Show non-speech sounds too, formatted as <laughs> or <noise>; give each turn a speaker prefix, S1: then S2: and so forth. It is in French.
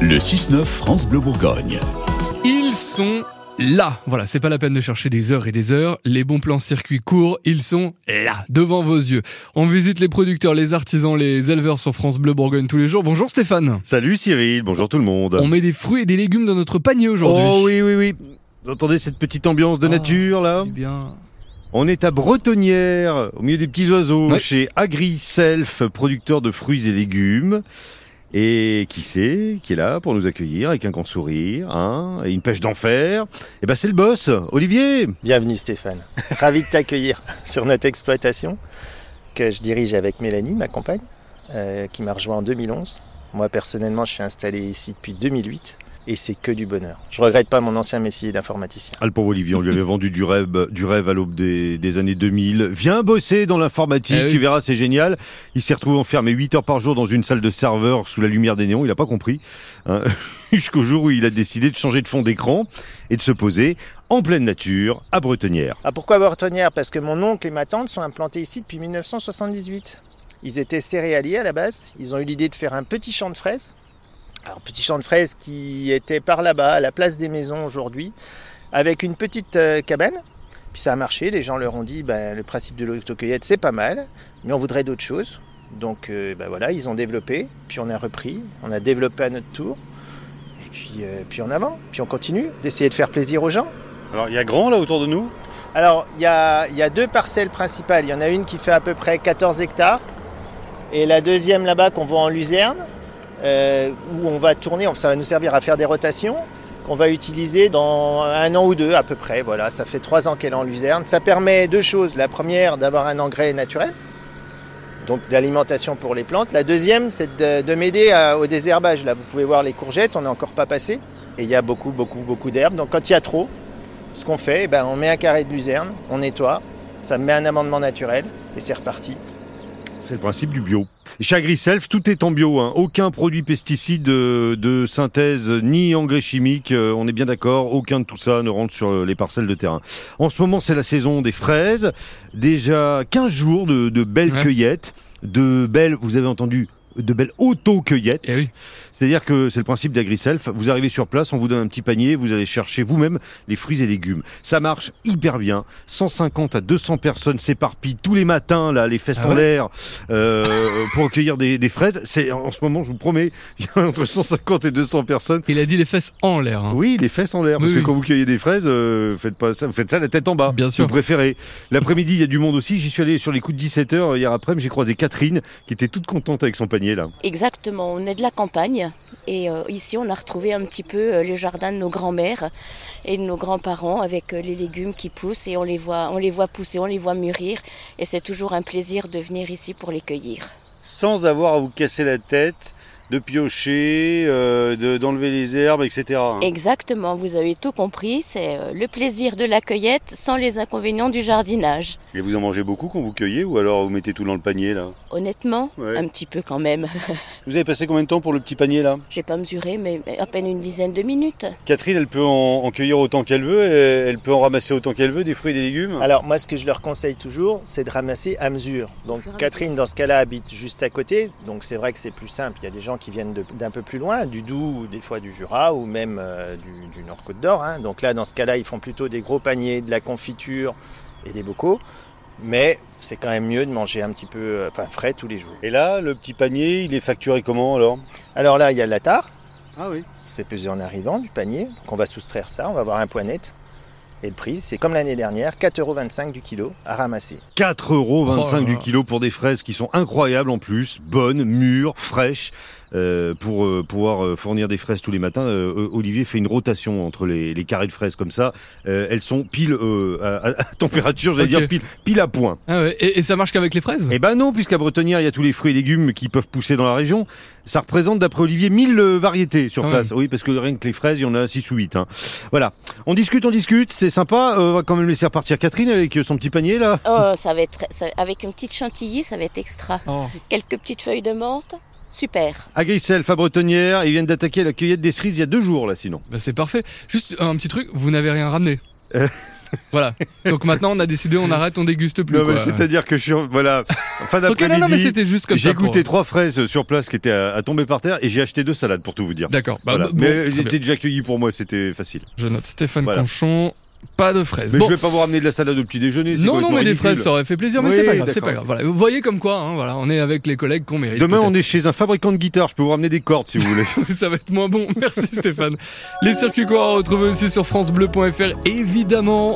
S1: Le 6-9 France Bleu Bourgogne.
S2: Ils sont là. Voilà, c'est pas la peine de chercher des heures et des heures. Les bons plans circuits courts, ils sont là, devant vos yeux. On visite les producteurs, les artisans, les éleveurs sur France Bleu Bourgogne tous les jours. Bonjour Stéphane.
S3: Salut Cyril, bonjour tout le monde.
S2: On met des fruits et des légumes dans notre panier aujourd'hui.
S3: Oh oui, oui, oui. Vous entendez cette petite ambiance de
S2: Ah,
S3: nature là
S2: bien.
S3: On est à Bretonnière, au milieu des petits oiseaux,
S2: Ouais.
S3: chez Agri Self, producteur de fruits et légumes. Et qui c'est qui est là pour nous accueillir avec un grand sourire, hein, et une pêche d'enfer? Et ben c'est le boss, Olivier.
S4: Bienvenue Stéphane. <laughs> Ravi de t'accueillir sur notre exploitation que je dirige avec Mélanie, ma compagne, euh, qui m'a rejoint en 2011. Moi personnellement, je suis installé ici depuis 2008 et c'est que du bonheur. Je regrette pas mon ancien métier d'informaticien.
S3: Ah, le pauvre Olivier, on lui avait vendu du rêve, du rêve à l'aube des, des années 2000. Viens bosser dans l'informatique,
S2: Eh oui.
S3: tu verras, c'est génial. Il s'est retrouvé enfermé 8 heures par jour dans une salle de serveur sous la lumière des néons, il n'a pas compris. hein. <laughs> Jusqu'au jour où il a décidé de changer de fond d'écran et de se poser en pleine nature à Bretonnière.
S4: Ah, pourquoi Bretonnière Parce que mon oncle et ma tante sont implantés ici depuis 1978. Ils étaient céréaliers à la base. Ils ont eu l'idée de faire un petit champ de fraises. Alors, petit champ de fraises qui était par là-bas, à la place des maisons aujourd'hui, avec une petite euh, cabane. Puis ça a marché. Les gens leur ont dit ben, le principe de l'autocueillette, c'est pas mal, mais on voudrait d'autres choses. Donc euh, ben voilà, ils ont développé. Puis on a repris. On a développé à notre tour. Et puis, euh, puis en avant. Puis on continue d'essayer de faire plaisir aux gens.
S3: Alors il y a grand là autour de nous?
S4: Alors, il y a, il y a deux parcelles principales. Il y en a une qui fait à peu près 14 hectares. Et la deuxième là-bas qu'on voit en luzerne, euh, où on va tourner, ça va nous servir à faire des rotations, qu'on va utiliser dans un an ou deux à peu près. Voilà, ça fait trois ans qu'elle est en luzerne. Ça permet deux choses. La première, d'avoir un engrais naturel, donc l'alimentation pour les plantes. La deuxième, c'est de, de m'aider au désherbage. Là, vous pouvez voir les courgettes, on n'est encore pas passé. Et il y a beaucoup, beaucoup, beaucoup d'herbes. Donc quand il y a trop, ce qu'on fait, eh ben, on met un carré de luzerne, on nettoie, ça met un amendement naturel et c'est reparti.
S3: C'est le principe du bio. Chez AgriSelf, tout est en bio. hein. Aucun produit pesticide de synthèse ni engrais chimique. euh, on est bien d'accord. Aucun de tout ça ne rentre sur euh, les parcelles de terrain. En ce moment, c'est la saison des fraises. Déjà 15 jours de, de belles
S2: Ouais.
S3: cueillettes. De belles, vous avez entendu, de belles auto-cueillettes.
S2: Eh oui.
S3: C'est-à-dire que c'est le principe d'AgriSelf. Vous arrivez sur place, on vous donne un petit panier, vous allez chercher vous-même les fruits et légumes. Ça marche hyper bien. 150 à 200 personnes s'éparpillent tous les matins, là, les fesses
S2: Ah
S3: en l'air, euh, pour recueillir des, des fraises. C'est en ce moment, je vous promets, il y a entre 150 et 200 personnes.
S2: Il a dit les fesses en l'air. hein.
S3: Oui, les fesses en l'air, parce
S2: Oui,
S3: que quand vous cueillez des fraises, euh, faites pas ça, vous faites ça la tête en bas.
S2: Bien sûr.
S3: Vous préférez. L'après-midi, il y a du monde aussi. J'y suis allé sur les coups de 17 h hier après, j'ai croisé Catherine, qui était toute contente avec son panier là.
S5: Exactement, on est de la campagne et euh, ici on a retrouvé un petit peu euh, le jardin de nos grands-mères et de nos grands-parents avec euh, les légumes qui poussent et on les voit, on les voit pousser, on les voit mûrir et c'est toujours un plaisir de venir ici pour les cueillir.
S3: sans avoir à vous casser la tête, de piocher, euh, de- d'enlever les herbes, etc.
S5: Exactement, vous avez tout compris, c'est euh, le plaisir de la cueillette sans les inconvénients du jardinage.
S3: Et vous en mangez beaucoup quand vous cueillez ou alors vous mettez tout dans le panier là?
S5: Honnêtement,
S3: Ouais.
S5: un petit peu quand même. <laughs>
S3: Vous avez passé combien de temps pour le petit panier là?
S5: J'ai pas mesuré, mais à peine une dizaine de minutes.
S3: Catherine, elle peut en, en cueillir autant qu'elle veut, et elle peut en ramasser autant qu'elle veut, des fruits et des légumes?
S4: Alors moi ce que je leur conseille toujours, c'est de ramasser à mesure. Donc Catherine dans ce cas-là habite juste à côté, donc c'est vrai que c'est plus simple. Il y a des gens qui viennent d'un peu plus loin, du Doubs ou des fois du Jura ou même euh, du, du Nord-Côte d'Or. hein. Donc là dans ce cas-là ils font plutôt des gros paniers, de la confiture et des bocaux. Mais c'est quand même mieux de manger un petit peu euh, enfin, frais tous les jours.
S3: Et là, le petit panier, il est facturé comment alors?
S4: Alors là il y a la tare.
S3: Ah oui.
S4: C'est pesé en arrivant du panier. Donc on va soustraire ça, on va avoir un point net. Et le prix, c'est comme l'année dernière, 4,25€ du kilo à ramasser.
S3: 4,25 euros
S2: Oh là
S3: du
S2: là.
S3: kilo pour des fraises qui sont incroyables en plus, bonnes, mûres, fraîches. Euh, pour euh, pouvoir euh, fournir des fraises tous les matins, euh, Olivier fait une rotation entre les, les carrés de fraises comme ça. Euh, elles sont pile euh, à, à température, j'allais
S2: Ok.
S3: dire pile, pile à point.
S2: Ah ouais, et, et ça marche qu'avec les fraises?
S3: Eh ben non, puisqu'à Bretonnière, il y a tous les fruits et légumes qui peuvent pousser dans la région. Ça représente, d'après Olivier, 1000 euh, variétés sur
S2: Ah
S3: place. Oui, parce que rien que les fraises, il y en a 6 ou 8. hein. Voilà. On discute, on discute, c'est sympa. Euh, on va quand même laisser repartir Catherine avec son petit panier là.
S5: Oh, ça va être ça- avec une petite chantilly, ça va être extra.
S2: Oh.
S5: Quelques petites feuilles de menthe, super.
S3: Agriself à Bretonnière, ils viennent d'attaquer la cueillette des cerises il y a deux jours là sinon.
S2: Bah c'est parfait. Juste un petit truc, vous n'avez rien ramené. <laughs> Voilà. Donc maintenant, on a décidé, on arrête, on déguste plus.
S3: Non, mais
S2: quoi.
S3: c'est-à-dire que je suis, voilà, fin d'après-midi.
S2: non, non, mais c'était juste comme ça.
S3: J'ai goûté trois fraises sur place qui étaient à, à tomber par terre et j'ai acheté deux salades pour tout vous dire.
S2: D'accord. Bah,
S3: Voilà.
S2: bah, bon,
S3: mais ils étaient déjà accueillis pour moi, c'était facile.
S2: Je note Stéphane
S3: Voilà.
S2: Conchon. Pas de fraises.
S3: Mais
S2: Bon.
S3: je vais pas vous ramener de la salade au petit déjeuner.
S2: Non, non, mais des fraises, ça aurait fait plaisir, mais
S3: Oui,
S2: c'est pas grave, c'est pas grave. Voilà. Vous voyez comme quoi, hein, voilà, on est avec les collègues qu'on mérite.
S3: Demain, on est chez un fabricant de guitare. Je peux vous ramener des cordes si vous voulez. <laughs>
S2: ça va être moins bon. Merci Stéphane. Les circuits courts à retrouver aussi sur francebleu.fr évidemment.